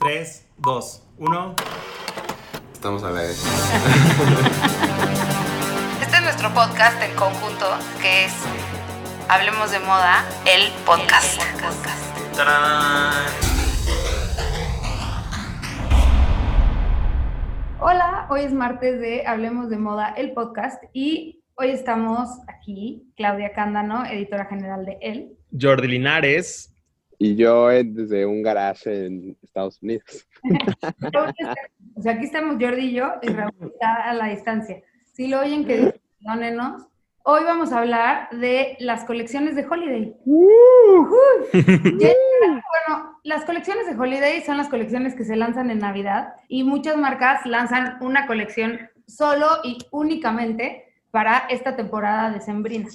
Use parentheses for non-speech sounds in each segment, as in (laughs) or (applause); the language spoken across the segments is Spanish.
3, 2, 1. Estamos a la vez. Este es nuestro podcast en conjunto, que es Hablemos de Moda, el podcast. ¡Tarán! Hola, hoy es martes de Hablemos de Moda, el podcast, y hoy estamos aquí, Claudia Cándano, editora general de él. Jordi Linares. Y yo desde un garage en Estados Unidos. (laughs) O sea, aquí estamos Jordi y yo, y Raúl está a la distancia. Si lo oyen, que perdónenos. Hoy vamos a hablar de las colecciones de Holiday. (laughs) Ya- bueno, las colecciones de Holiday son las colecciones que se lanzan en Navidad y muchas marcas lanzan una colección solo y únicamente para esta temporada decembrina.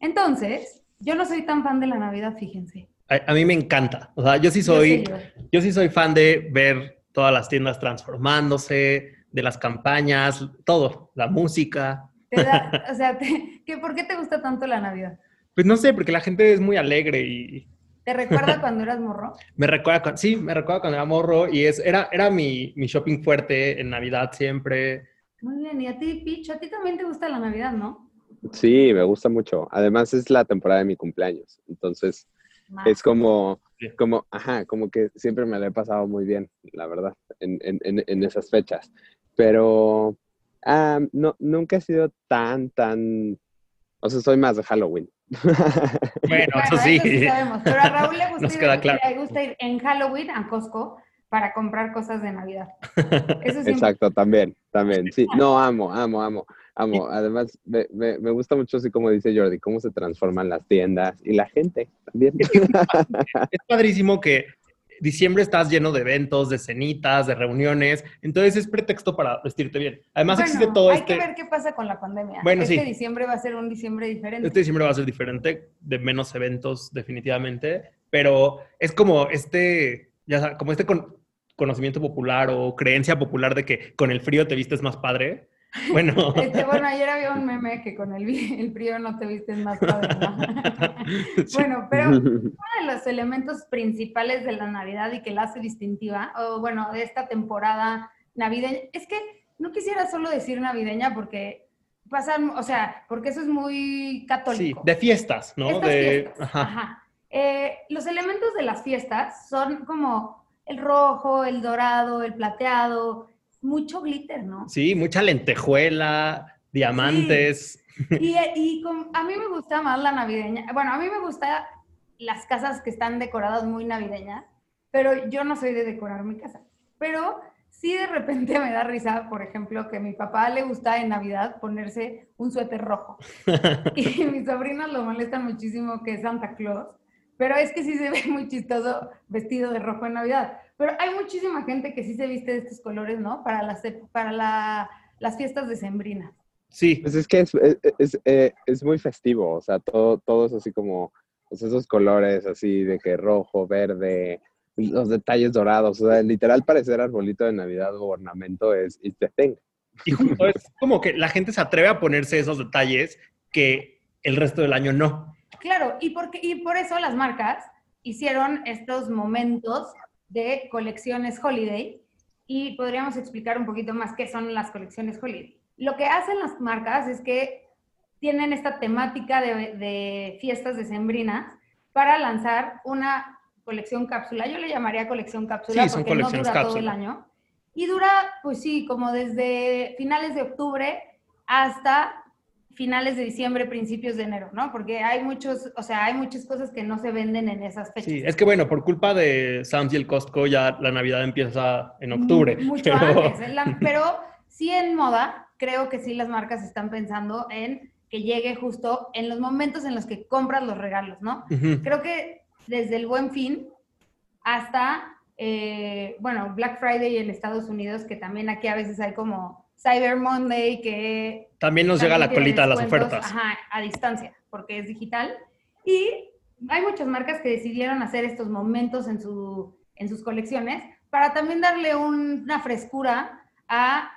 Entonces, yo no soy tan fan de la Navidad, fíjense. A, a mí me encanta. O sea, yo sí soy, yo. yo sí soy fan de ver todas las tiendas transformándose, de las campañas, todo, la música. Te da- (laughs) o sea, te- ¿qué- ¿por qué te gusta tanto la Navidad? Pues no sé, porque la gente es muy alegre y ¿Te recuerda (laughs) cuando eras morro? me recuerda, cuando, sí, me recuerda cuando era morro y es, era, era mi, mi shopping fuerte en Navidad siempre. Muy bien, y a ti, Pitch, a ti también te gusta la Navidad, ¿no? Sí, me gusta mucho. Además es la temporada de mi cumpleaños. Entonces es como, Sí. como, ajá, como que siempre me la he pasado muy bien, la verdad, en, en, en, esas fechas. Pero ah, no, nunca he sido tan, tan, o sea, soy más de Halloween. Bueno, Bueno, eso sí. sabemos, pero a Raúl le gusta, Nos ir, queda claro. le gusta ir en Halloween a Costco para comprar cosas de Navidad. Eso (laughs) siempre Exacto, también, también. Sí, no, amo, amo, amo, amo. Además, me, me, me gusta mucho, así como dice Jordi, cómo se transforman las tiendas y la gente también. Es padrísimo que diciembre estás lleno de eventos, de cenitas, de reuniones, entonces es pretexto para vestirte bien. Además Bueno, existe todo hay este... que ver qué pasa con la pandemia. Bueno, este sí. diciembre va a ser un diciembre diferente. Este diciembre va a ser diferente, de menos eventos definitivamente, pero es como este, ya sabes, como este con- conocimiento popular o creencia popular de que con el frío te vistes más padre. (laughs) Bueno, Este, bueno, ayer había un meme que con el, el frío no te vistes más padre, ¿no? (laughs) Sí. bueno, pero (laughs) uno de los elementos principales de la Navidad y que la hace distintiva, o bueno, de esta temporada navideña, es que no quisiera solo decir navideña porque pasan, o sea, porque eso es muy sí, católico. de fiestas, ¿no? Estas de, fiestas, ajá. ajá. Eh, los elementos de las fiestas son como el rojo, el dorado, el plateado, mucho glitter, ¿no? Sí, mucha lentejuela, diamantes. Y, (laughs) a mí me gusta más la navideña. Bueno, a mí me gusta las casas que están decoradas muy navideñas, pero yo no soy de decorar mi casa. Pero sí de repente (laughs) me da risa, por ejemplo, que a mi papá le gusta en Navidad ponerse un suéter rojo. (laughs) Y mis sobrinos lo molestan muchísimo que es Santa Claus, pero es que sí se ve (laughs) muy chistoso vestido de rojo en Navidad. Pero hay muchísima gente que sí se viste de estos colores, ¿no? Para las, para la- las fiestas decembrinas. Sí, Pues es que es, es, es, eh, es muy festivo, o sea, todo, todo es así como, pues esos colores así de que rojo, verde, los detalles dorados, o sea, literal parecer arbolito de Navidad o ornamento es it's the thing. y justo es como que la gente se atreve a ponerse esos detalles que el resto del año no. Claro, y, porque, y por eso las marcas hicieron estos momentos de colecciones holiday y podríamos explicar un poquito más qué son las colecciones holiday. Lo que hacen las marcas es que tienen esta temática de, de fiestas decembrinas para lanzar una colección cápsula. Yo le llamaría colección cápsula Sí, porque no dura todo el cápsula. año. Y dura, pues sí, como desde finales de octubre hasta finales de diciembre, principios de enero, ¿no? Porque hay muchos, o sea, hay muchas cosas que no se venden en esas fechas. Sí, es que bueno, por culpa de Sam's y el Costco ya la Navidad empieza en octubre. Mu- Mucho pero- antes. La- (laughs) pero sí en moda, creo que sí las marcas están pensando en que llegue justo en los momentos en los que compras los regalos, ¿no? Creo que desde el Buen Fin hasta, eh, bueno, Black Friday en Estados Unidos, que también aquí a veces hay como Cyber Monday, que También nos llega la colita de las ofertas. Ajá, a distancia, porque es digital. Y hay muchas marcas que decidieron hacer estos momentos en, su, en sus colecciones para también darle un- una frescura a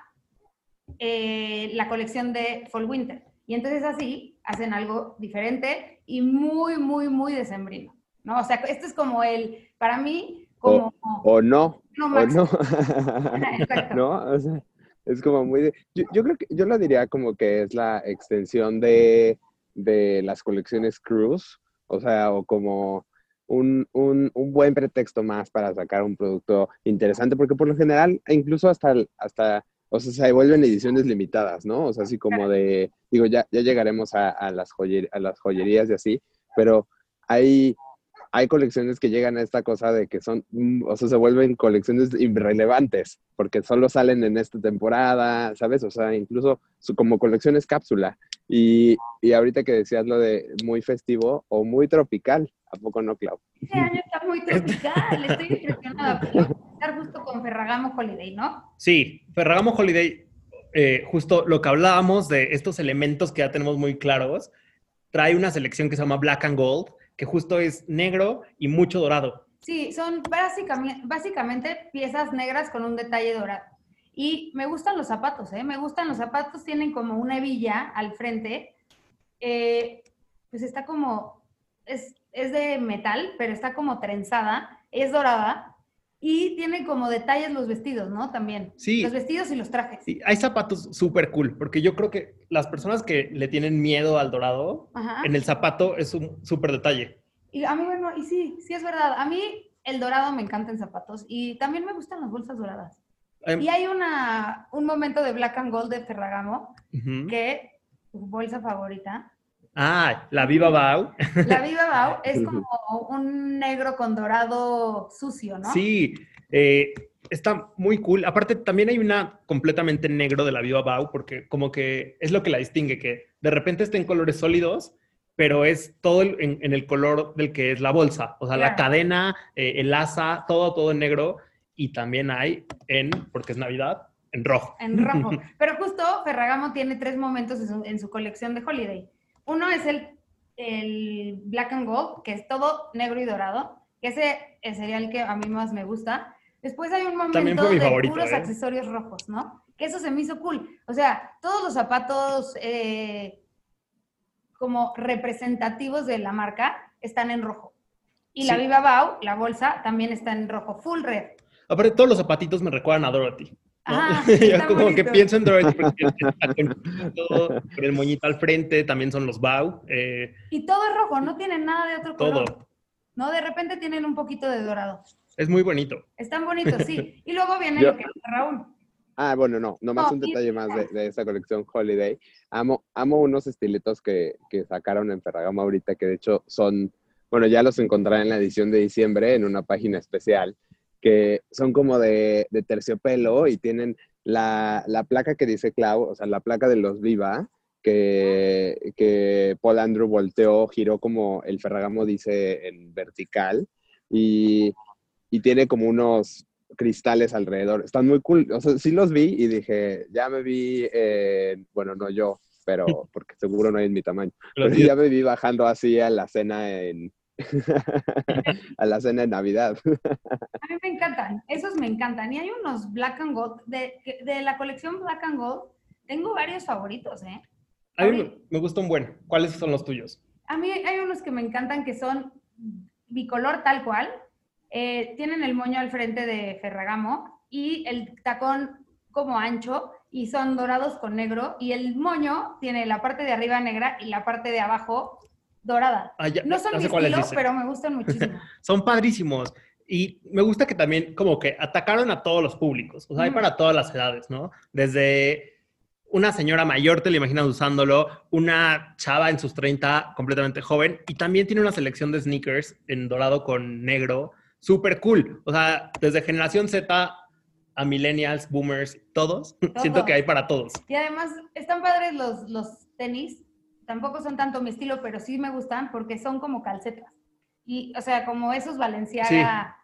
eh, la colección de Fall Winter. Y entonces así hacen algo diferente y muy, muy, muy decembrino. ¿no? O sea, este es como el, para mí, como... O no, No, o no. (laughs) Exacto. (laughs) ¿No? O sea, es como muy... de- yo, yo creo que yo lo diría como que es la extensión de, de las colecciones Cruise, o sea, o como un, un, un buen pretexto más para sacar un producto interesante, porque por lo general, e incluso hasta, hasta o sea, se vuelven ediciones limitadas, ¿no? O sea, así como de, digo, ya, ya llegaremos a las joyer- a las joyerías y así, pero hay, hay colecciones que llegan a esta cosa de que son, mm, o sea, se vuelven colecciones irrelevantes, porque solo salen en esta temporada, ¿sabes? O sea, incluso su- como colecciones cápsula. Y, y ahorita que decías lo de muy festivo o muy tropical, ¿a poco no, Clau? Este año está muy tropical, estoy impresionada. (laughs) Estar justo con Ferragamo Holiday, ¿no? Sí, Ferragamo Holiday, eh, justo lo que hablábamos de estos elementos que ya tenemos muy claros, trae una selección que se llama Black and Gold, que justo es negro y mucho dorado. Sí, son básicamente, piezas negras con un detalle dorado. Y me gustan los zapatos, ¿eh? Me gustan los zapatos, tienen como una hebilla al frente. Eh, pues está como, es, es de metal, pero está como trenzada, es dorada. Y tiene como detalles los vestidos, ¿no? También. Sí. Los vestidos y los trajes. Sí, hay zapatos súper cool, porque yo creo que las personas que le tienen miedo al dorado, Ajá. en el zapato es un súper detalle. Y a mí, bueno, y sí, sí es verdad. A mí el dorado me encanta en zapatos y también me gustan las bolsas doradas. Y hay una, un momento de Black and Gold de Ferragamo ujú. que tu bolsa favorita, Ah, la Viva Bau. la Viva Bau, es como un negro con dorado sucio, ¿no? Sí, eh, está muy cool. Aparte, también hay una completamente negro de la Viva Bau, porque como que es lo que la distingue, que de repente está en colores sólidos, pero es todo el- en, en el color del que es la bolsa. O sea, la cadena, eh, el asa, todo, todo en negro. Y también hay en, porque es Navidad, en rojo. En rojo. (laughs) Pero justo Ferragamo tiene tres momentos en su, en su colección de Holiday. Uno es el, el Black and Gold, que es todo negro y dorado, que ese sería el que a mí más me gusta. Después hay un momento de favorito, puros ¿eh? accesorios rojos, ¿no? Que eso se me hizo cool. O sea, todos los zapatos eh, como representativos de la marca están en rojo. Y la. Viva Bau, la bolsa, también está en rojo, full red. Aparte, todos los zapatitos me recuerdan a Dorothy. ¿No? Ajá, (laughs) Yo como que bonito. pienso en porque (laughs) con, todo, con el moñito al frente, también son los Bau, eh, Y todo es rojo, no tienen nada de otro color. todo. ¿no? De repente tienen un poquito de dorado. Es muy bonito. Están bonitos, sí. (laughs) Y luego viene Yo- lo que dice Raúl. Ah, bueno, no, nomás No, un detalle más de, de esta colección Holiday. Amo, amo unos estilitos que, que sacaron en Ferragamo ahorita, que de hecho son, bueno, ya los encontraré en la edición de diciembre en una página especial, que son como de, de terciopelo y tienen la, la placa que dice Clau, o sea, la placa de los Viva, que, que Paul Andrew volteó, giró como el Ferragamo dice en vertical y, y tiene como unos cristales alrededor. Están muy cool. O sea, sí los vi y dije, ya me vi, eh, bueno, no yo, pero porque seguro no hay en mi tamaño. Pero ya me vi bajando así a la cena en... (laughs) a la cena de Navidad. A mí me encantan, esos me encantan. Y hay unos Black and Gold, de, de la colección Black and Gold, tengo varios favoritos, ¿eh? A mí me, me gusta un buen. ¿Cuáles son los tuyos? A mí hay unos que me encantan que son bicolor tal cual. eh, tienen el moño al frente de Ferragamo y el tacón como ancho y son dorados con negro y el moño tiene la parte de arriba negra y la parte de abajo dorada. Ah, ya- No son ya mi sé cuáles estilo, dices. pero me (laughs) gustan muchísimo. Son padrísimos. Y me gusta que también como que atacaron a todos los públicos. O sea, hay para todas las edades, ¿no? Desde una señora mayor, te la imaginas usándolo, una chava en sus 30, completamente joven, y también tiene una selección de sneakers en dorado con negro, súper cool. O sea, desde generación Z a millennials, boomers, todos, (laughs) siento que hay para todos. Y además están padres los, los tenis. Tampoco son tanto mi estilo, pero sí me gustan porque son como calcetas. Y, o sea, como esos Valenciaga.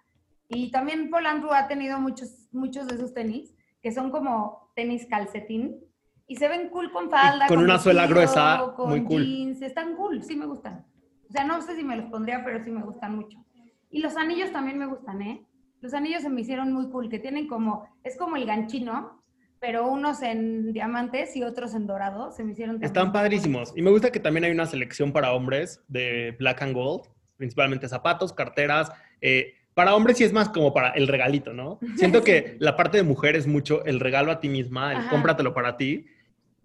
Y también Paul Andrew ha tenido muchos, muchos de esos tenis que son como tenis calcetín. Y se ven cool con falda. con una suela gruesa, con muy cool. jeans. Están cool, sí me gustan. O sea, no sé si me los pondría, pero sí me gustan mucho. Y los anillos también me gustan, ¿eh? Los anillos se me hicieron muy cool, que tienen como, es como el ganchino, pero unos en diamantes y otros en dorado. Se me hicieron Están padrísimos. Y me gusta que también hay una selección para hombres de Black and Gold, principalmente zapatos, carteras, eh, Para hombres sí es más como para el regalito, ¿no? (laughs) Siento que la parte de mujer es mucho el regalo a ti misma, el Ajá. cómpratelo para ti.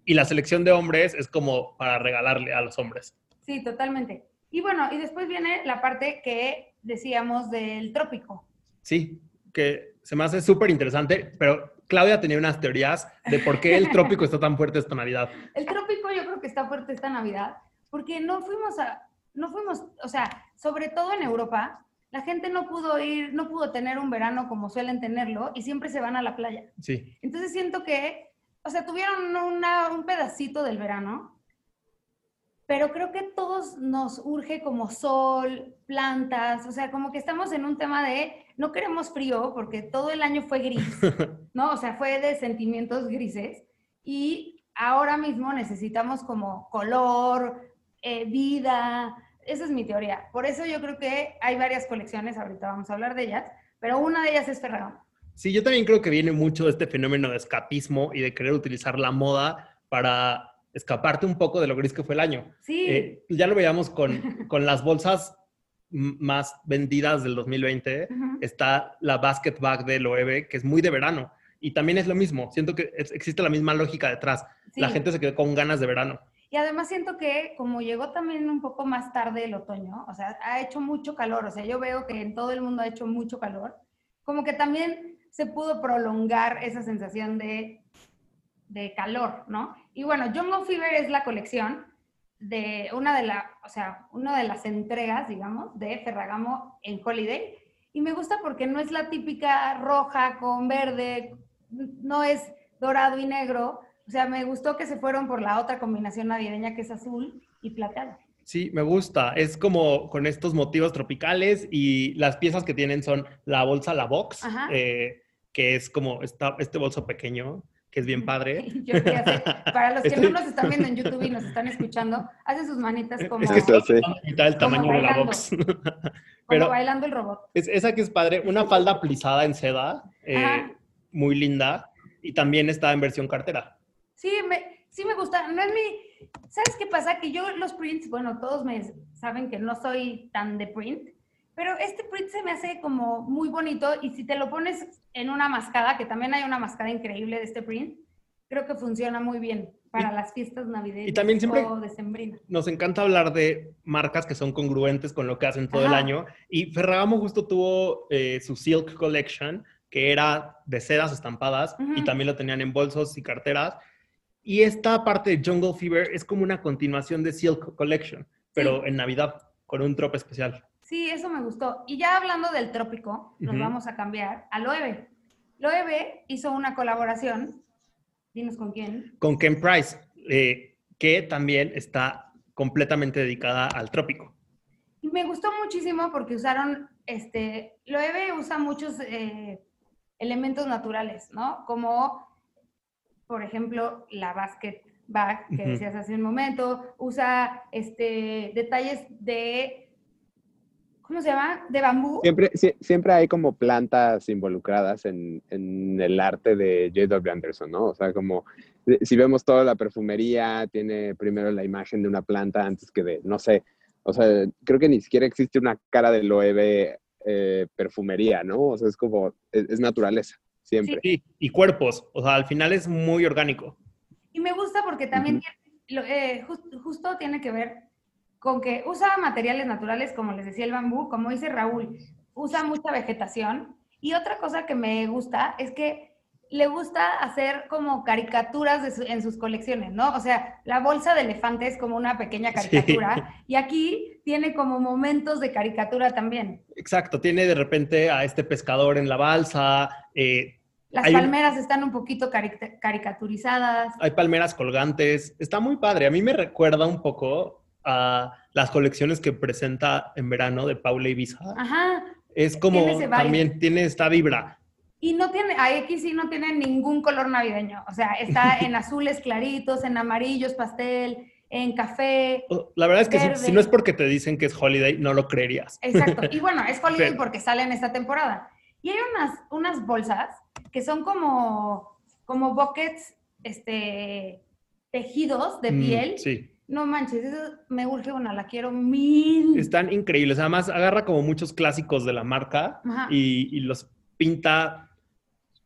Y la selección de hombres es como para regalarle a los hombres. Sí, totalmente. Y bueno, y después viene la parte que decíamos del trópico. Sí, que se me hace súper interesante, pero Claudia tenía unas teorías de por qué el trópico está tan fuerte esta Navidad. (laughs) El trópico yo creo que está fuerte esta Navidad, porque no fuimos a, no fuimos, o sea, sobre todo en Europa, la gente no pudo ir, no pudo tener un verano como suelen tenerlo y siempre se van a la playa. Sí, Entonces siento que, o sea, tuvieron una- un pedacito del verano, pero creo que todos nos urge como sol, plantas, o sea, como que estamos en un tema de no queremos frío porque todo el año fue gris, (laughs) ¿no? O sea, fue de sentimientos grises y ahora mismo necesitamos como color, eh, vida. Esa es mi teoría. Por eso yo creo que hay varias colecciones, ahorita vamos a hablar de ellas, pero una de ellas es Ferragamo. Sí, yo también creo que viene mucho de este fenómeno de escapismo y de querer utilizar la moda para escaparte un poco de lo gris que fue el año. Sí. Eh, ya lo veíamos con, (laughs) con las bolsas más vendidas del 2020. Ujú. Está la basket bag de Loewe, que es muy de verano. Y también es lo mismo. Siento que es- existe la misma lógica detrás. La Sí. gente se quedó con ganas de verano. Y además siento que como llegó también un poco más tarde el otoño, o sea, ha hecho mucho calor, o sea, yo veo que en todo el mundo ha hecho mucho calor, como que también se pudo prolongar esa sensación de, de calor, ¿no? Y bueno, Jungle Fever es la colección de una de la, o sea, una de las entregas, digamos, de Ferragamo en Holiday. Y me gusta porque no es la típica roja con verde, no es dorado y negro. O sea, me gustó que se fueron por la otra combinación navideña que es azul y plateado. Sí, me gusta. Es como con estos motivos tropicales y las piezas que tienen son la bolsa, la box, eh, que es como esta, este bolso pequeño, que es bien padre. (laughs) Yo hacer- para los que Estoy- no nos están viendo en YouTube y nos están (laughs) escuchando, hacen sus manitas como, Es que está mitad del Como tamaño de la box. como (laughs) pero- bailando el robot. Es, esa que es padre, una falda plisada en seda, eh, muy linda, y también está en versión cartera. Sí, me, sí me gusta. No es mi... ¿Sabes qué pasa? Que yo los prints, bueno, todos me saben que no soy tan de print, pero este print se me hace como muy bonito y si te lo pones en una mascada, que también hay una mascada increíble de este print, creo que funciona muy bien para Y- las fiestas navideñas y también siempre- o. Nos encanta hablar de marcas que son congruentes con lo que hacen todo el Ajá. año. Y Ferragamo justo tuvo eh, su Silk Collection, que era de sedas estampadas, y Ujú. también lo tenían en bolsos y carteras. Y esta parte de Jungle Fever es como una continuación de Silk Collection, pero en Navidad, con un trope especial. Sí, eso me gustó. Y ya hablando del trópico, nos vamos a cambiar a Loewe. Loewe hizo una colaboración, dinos con quién. Con Ken Price, eh, que también está completamente dedicada al trópico. Y me gustó muchísimo porque usaron, este, Loewe usa muchos eh, elementos naturales, ¿no? Como, por ejemplo, la basket bag que decías hace un momento, usa este, detalles de, ¿cómo se llama? De bambú. Siempre, sie- siempre hay como plantas involucradas en, en el arte de J.W. Anderson, ¿no? O sea, como eh, si vemos toda la perfumería, tiene primero la imagen de una planta antes que de, no sé, o sea, creo que ni siquiera existe una cara de Loewe eh, perfumería, ¿no? O sea, es como, es, es naturaleza, siempre. Sí, y cuerpos, o sea, al final es muy orgánico. Y me gusta porque también Ujú. tiene- lo- eh, jus- justo tiene que ver con que usa materiales naturales, como les decía el bambú, como dice Raúl, usa mucha vegetación. Y otra cosa que me gusta es que le gusta hacer como caricaturas de su- en sus colecciones, ¿no? O sea, la bolsa de elefante es como una pequeña Sí. caricatura y aquí tiene como momentos de caricatura también. Exacto, tiene de repente a este pescador en la balsa, eh, Las un- palmeras están un poquito carica- caricaturizadas. hay palmeras colgantes, está muy padre. A mí me recuerda un poco a las colecciones que presenta en verano de Paula Ibiza. Ajá, Es como tiene también tiene esta vibra. Y no tiene, aquí sí no tiene ningún color navideño. O sea, está (laughs) en azules claritos, en amarillos pastel, en café. La verdad es que si, si no es porque te dicen que es holiday, no lo creerías. Exacto. Y bueno, es (laughs) holiday Sí. porque sale en esta temporada. Y hay unas, unas bolsas que son como, como buckets este, tejidos de Mm, piel. sí. No manches, eso me urge una, la quiero mil. Están increíbles. Además, agarra como muchos clásicos de la marca y, y los pinta.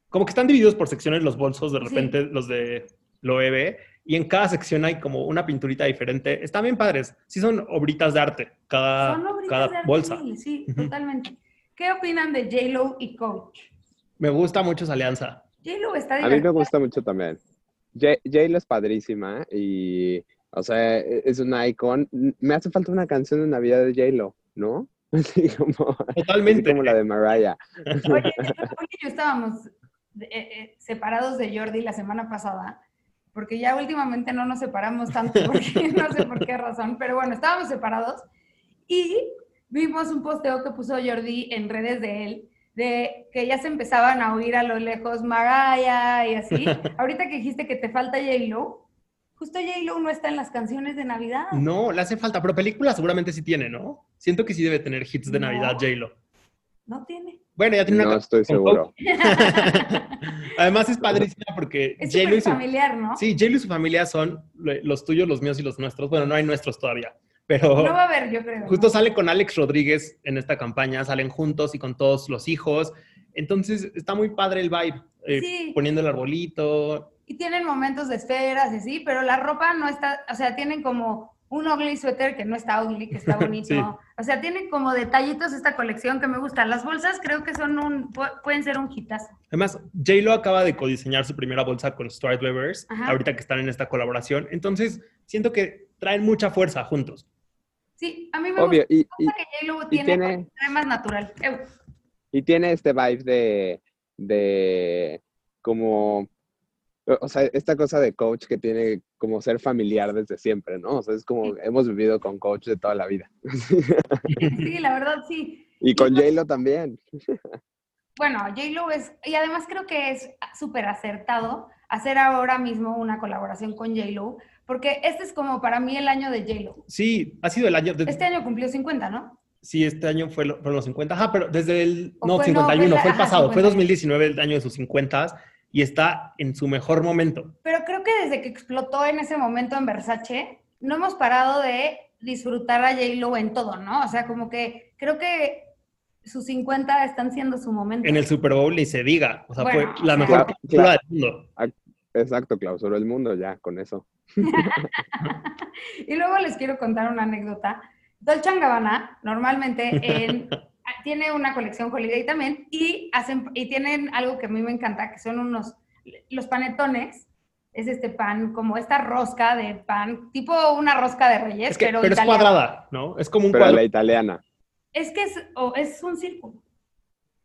Como que están divididos por secciones los bolsos, de Sí. repente los de Loewe. Y en cada sección hay como una pinturita diferente. Están bien padres. Sí, son obritas de arte, cada, Son obritas cada de arte bolsa. mil, Sí, Ujú. totalmente. ¿Qué opinan de J-Lo y Coach? Me gusta mucho esa alianza. J-Lo está A mí me divertida. gusta mucho también. J- J-Lo es padrísima y, o sea, e- es una icon. Me hace falta una canción de Navidad de J-Lo, ¿no? (laughs) Así como, así Totalmente. como la de Mariah. Oye, (laughs) yo estábamos eh, eh, separados de Jordi la semana pasada, porque ya últimamente no nos separamos tanto, (laughs) porque no sé por qué razón, pero bueno, estábamos separados y vimos un posteo que puso Jordi en redes de él, de que ya se empezaban a oír a lo lejos Mariah y así. Ahorita que dijiste que te falta J-Lo, justo J-Lo no está en las canciones de Navidad. No, le hace falta, pero película seguramente sí tiene, ¿no? Siento que sí debe tener hits de No. Navidad, J-Lo. No tiene. Bueno, ya tiene una No estoy seguro. (laughs) Además es padrísima porque Es J-Lo y su, familiar, ¿no? sí, J-Lo y su familia son los tuyos, los míos y los nuestros. Bueno, no hay nuestros todavía, pero No va a haber, yo creo. justo ¿no? sale con Alex Rodríguez en esta campaña, salen juntos y con todos los hijos. Entonces está muy padre el vibe, eh, Sí. poniendo el arbolito. Y tienen momentos de esferas y así, pero la ropa no está, o sea, tienen como un ugly sweater que no está ugly, que está (laughs) bonito. Sí. O sea, tienen como detallitos esta colección que me gustan. Las bolsas creo que son un, pu- pueden ser un hitazo. Además, J-Lo acaba de codiseñar su primera bolsa con Stuart Weavers, Ajá. ahorita que están en esta colaboración. Entonces, siento que traen mucha fuerza juntos. Sí, a mí me Obvio, y, y, gusta que J-Lo y tiene, tiene- tiene más natural. Y tiene este vibe de, de como, o sea, esta cosa de coach que tiene como ser familiar desde siempre, ¿no? O sea, es como hemos vivido con coach de toda la vida. Sí, la verdad sí. (laughs) Y con J-Lo también. Bueno, J-Lo es, y además creo que es súper acertado hacer ahora mismo una colaboración con J-Lo, porque este es como para mí el año de J-Lo. Sí, ha sido el año. de- Este año cumplió 50, ¿no? Sí, este año fue lo- fueron los 50. Ajá, pero desde el. O No, fue- no, 51, fue la- fue el ajá, pasado. Fue 51. 2019 el año de sus 50 y está en su mejor momento. Pero creo que desde que explotó en ese momento en Versace, no hemos parado de disfrutar a J-Lo en todo, ¿no? O sea, como que creo que sus 50 están siendo su momento. En el Super Bowl ni se diga. O sea, Bueno, fue la mejor Claro, película claro. del mundo. Exacto, clausuró el mundo ya con eso. (laughs) Y luego les quiero contar una anécdota. Dolce Gabbana normalmente en- (laughs) tiene una colección Holiday también y, hacen, y tienen algo que a mí me encanta, que son unos, los panetones. Es este pan, como esta rosca de pan, tipo una rosca de reyes, Es que, pero, pero es cuadrada, ¿no? Es como un Pero cuadro. la italiana. Es que es, o es un círculo.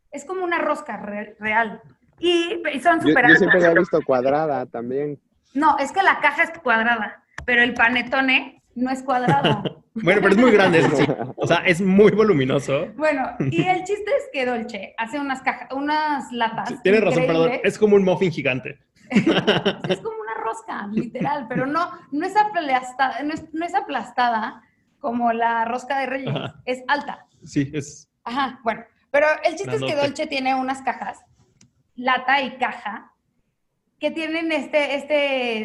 Es como una rosca re- real. Y, y son Yo, súper yo siempre la he visto cuadrada también. No, es que la caja es cuadrada, pero el panetone no es cuadrado. (laughs) Bueno, pero es muy grande, eso sí. (laughs) O sea, es muy voluminoso. bueno, y (laughs) el chiste es que Dolce hace unas cajas, unas latas. Sí, Tienes razón, perdón. Es como un muffin gigante. (laughs) Es como una rosca, literal, pero no, no, es aplastada, no, es, no es aplastada como la rosca de Reyes, Ajá. es alta. Sí, es. Ajá, bueno, pero el chiste es que. Dolce tiene unas cajas, lata y caja, que tienen este, este,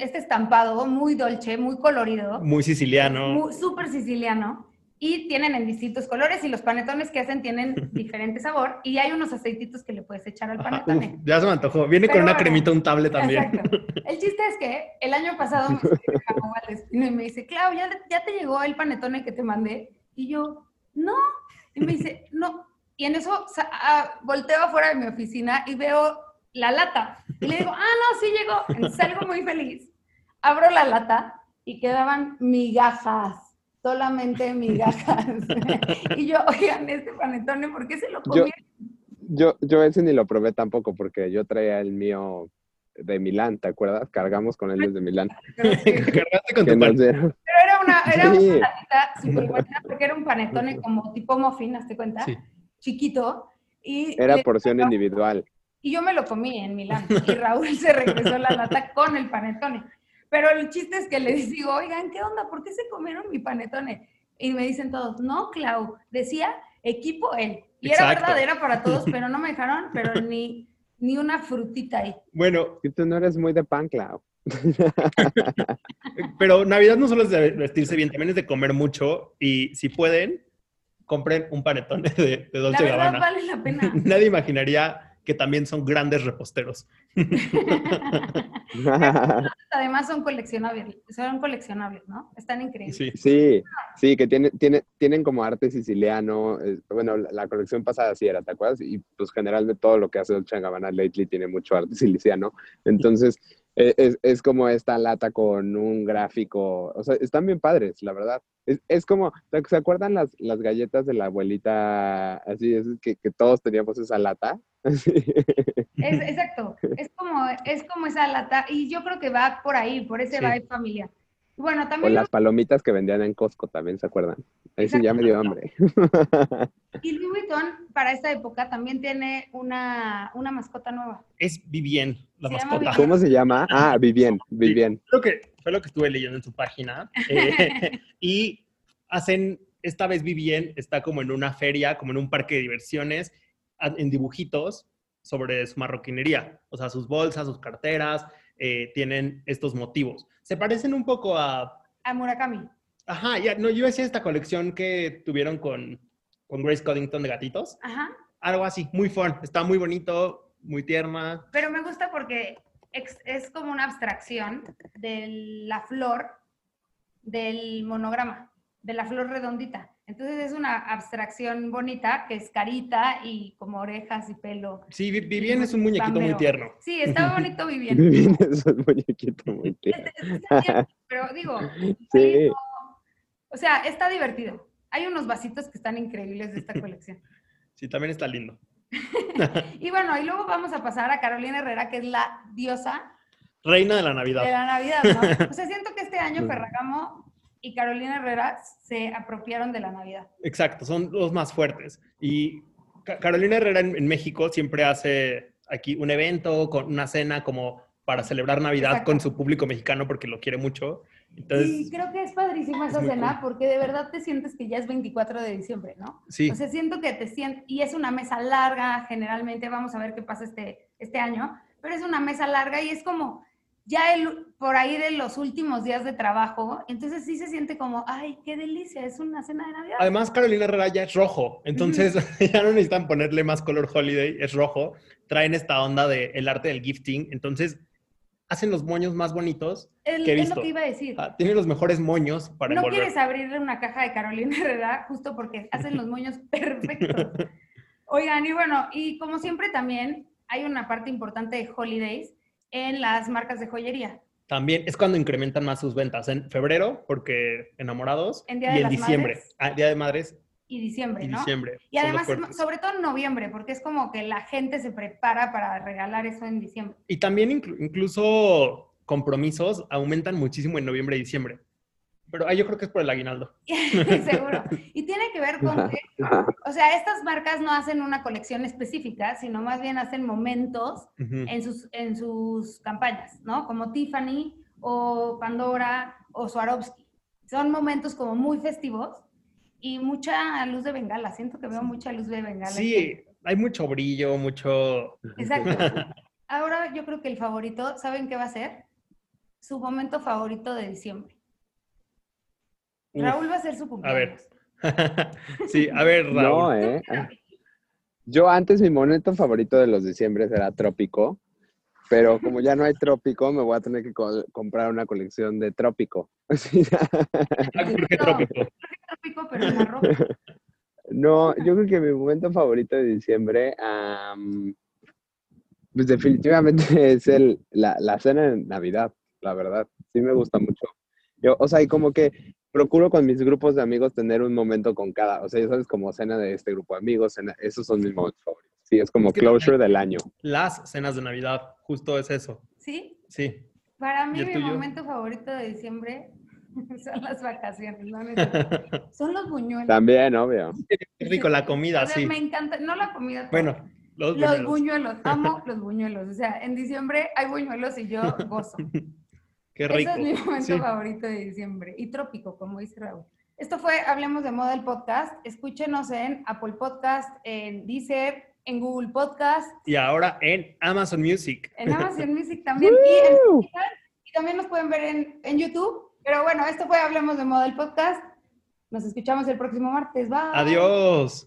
este estampado muy dolce, muy colorido, Muy siciliano. súper siciliano, y tienen en distintos colores, y los panetones que hacen tienen (laughs) diferente sabor, y hay unos aceititos que le puedes echar al uf, ya se me antojó. Viene con Pero una bueno. cremita untable también. Exacto. El chiste es que el año pasado me y me dice, Clau, ¿ya, ¿ya te llegó el panetone que te mandé? Y yo, no. Y me dice, no. Y en eso sa- ah, volteo afuera de mi oficina y veo la lata. Y le digo, ah, no, sí llegó. Entonces salgo muy feliz. Abro la lata y quedaban migajas. Solamente migajas. (laughs) y yo, oigan, este panetone, ¿por qué se lo Yo- comieron? Yo, yo ese ni lo probé tampoco porque yo traía el mío de Milán, ¿te acuerdas? Cargamos con él desde Milán. (laughs) Cargaste con tu pan. Pero era una, era Sí. una latita súper buena porque era un panetone (laughs) como tipo muffin, ¿te cuenta? Sí. Chiquito. Y, Era porción individual. Y yo me lo comí en Milán. (laughs) Y Raúl se regresó la lata con el panetone. Pero el chiste es que les digo, oigan, ¿qué onda? ¿Por qué se comieron mi panetone? Y me dicen todos, no, Clau, decía equipo él. Y era Exacto. verdad, era para todos, (laughs) pero no me dejaron, pero ni, ni una frutita ahí. Bueno, Y tú no eres muy de pan, Clau. (laughs) Pero Navidad no solo es de vestirse bien, también es de comer mucho y si pueden, compren un panetone de, de La Dolce verdad Gabbana. vale la pena. Nadie imaginaría que también son grandes reposteros. (laughs) Además son coleccionables, son coleccionables, ¿no? Están increíbles. Sí. Sí, sí, que tiene, tiene, tienen como arte siciliano. eh, bueno, la, la colección pasada sí era, ¿te acuerdas? Y pues generalmente todo lo que hace Dolce Gabbana lately tiene mucho arte siciliano. Entonces, es, es como esta lata con un gráfico. O sea, están bien padres, la verdad. Es, es como, ¿te- ¿se acuerdan las, las galletas de la abuelita? Así, es que, que todos teníamos esa lata. (laughs) Así. Es, exacto, es como, es como esa lata, y yo creo que va por ahí, por ese Sí. vibe familiar. Bueno, O también las palomitas que vendían en Costco también, ¿se acuerdan? Ahí sí ya me dio hambre. (laughs) y Louis Vuitton para esta época también tiene una, una mascota nueva. Es Vivien, la Se mascota. Vivien. ¿Cómo se llama? Ah, Vivien, Vivien. Creo que fue lo que estuve leyendo en su página. Eh, (laughs) y hacen, esta vez Vivien está como en una feria, como en un parque de diversiones, a- en dibujitos sobre su marroquinería. O sea, sus bolsas, sus carteras, eh, tienen estos motivos. Se parecen un poco a... A Murakami. Ajá, ya, no, yo decía esta colección que tuvieron con, con Grace Coddington de gatitos. Ajá. Algo así, muy fun. Está muy bonito, muy tierna. Pero me gusta porque es como una abstracción de la flor del monograma, de la flor redondita. Entonces es una abstracción bonita que es carita y como orejas y pelo. Sí, Vi- Vivien (laughs) (laughs) es un muñequito muy tierno. Sí, está bonito viviendo. Vivien es un muñequito muy tierno. Pero digo, (laughs) Sí. o sea, está divertido. Hay unos vasitos que están increíbles de esta colección. Sí, también está lindo. Y bueno, y luego vamos a pasar a Carolina Herrera, que es la diosa Reina de la Navidad. de la Navidad, ¿no? O sea, siento que este año Ferragamo y Carolina Herrera se apropiaron de la Navidad. Exacto, son los más fuertes. Y Ca- Carolina Herrera en, en México siempre hace aquí un evento, con una cena como para celebrar Navidad Exacto. con su público mexicano porque lo quiere mucho. Entonces, y creo que es padrísima esa es cena porque de verdad te sientes que ya es 24 de diciembre, ¿no? sí, O sea, siento que te sientes, y es una mesa larga, generalmente, vamos a ver qué pasa este, este año, pero es una mesa larga y es como ya el, por ahí de los últimos días de trabajo, entonces sí se siente como, ay, qué delicia, es una cena de Navidad. además Carolina Herrera ya es rojo, entonces (laughs) ya no necesitan ponerle más color holiday, es rojo. Traen esta onda del el arte del gifting, entonces hacen los moños más bonitos. El- que he es visto. lo que iba a decir. Ah, tienen los mejores moños para no envolver. quieres abrirle una caja de Carolina Herrera justo porque hacen los moños (laughs) perfectos. Oigan, y bueno, y como siempre también hay una parte importante de holidays en las marcas de joyería. También es cuando incrementan más sus ventas. En febrero, porque enamorados, En Día y de en las diciembre. Madres. Ah, Día de Madres Y diciembre, y ¿no? diciembre. Y además, sobre todo en noviembre, porque es como que la gente se prepara para regalar eso en diciembre. Y también inclu- incluso compromisos aumentan muchísimo en noviembre y diciembre. Pero ah, yo creo que es por el aguinaldo. (laughs) Seguro. Y tiene que ver con que, o sea, estas marcas no hacen una colección específica, sino más bien hacen momentos en sus, en sus campañas, ¿no? Como Tiffany o Pandora o Swarovski. Son momentos como muy festivos y mucha luz de bengala. Siento que veo mucha luz de bengala. Sí, hay mucho brillo, mucho... Exacto. (laughs) Ahora yo creo que el favorito, ¿saben qué va a ser? Su momento favorito de diciembre. Raúl va a ser su A cumpleaños. ver. (laughs) sí, a ver, Raúl. No, ¿eh? Yo antes mi momento favorito de los diciembres era Trópico, pero como ya no hay Trópico, me voy a tener que co- comprar una colección de Trópico. (laughs) Sí, Ah, ¿Por qué No. trópico? Trópico, pero en la ropa. No, yo creo que mi momento favorito de diciembre, pues definitivamente (laughs) es el, la, la cena de Navidad, la verdad. Sí me gusta mucho. Yo, o sea, y como que procuro con mis grupos de amigos tener un momento con cada, o sea, ya sabes, como cena de este grupo de amigos, cena- esos son mis momentos favoritos. Sí, es como Es que closure del año. Las cenas de Navidad, justo es eso. ¿Sí? Sí. Para mí ¿Y el mi tuyo? momento favorito de diciembre (laughs) son las vacaciones, ¿no? (laughs) Son los buñuelos. También, obvio. Qué rico la comida, O sea, sí. Me encanta, no la comida. Bueno, los, los buñuelos. buñuelos, amo (laughs) los buñuelos. O sea, en diciembre hay buñuelos y yo gozo. Qué rico. Ese es mi (laughs) momento Sí. favorito de diciembre. Y trópico, como dice Raúl. Esto fue Hablemos de Moda el podcast. Escúchenos en Apple Podcast, en Deezer, en Google Podcast, Y ahora en Amazon Music. en (laughs) Amazon Music también y en. Y también nos pueden ver en, en YouTube. Pero bueno, esto fue Hablemos de Moda el podcast. Nos escuchamos el próximo martes. Bye. Adiós.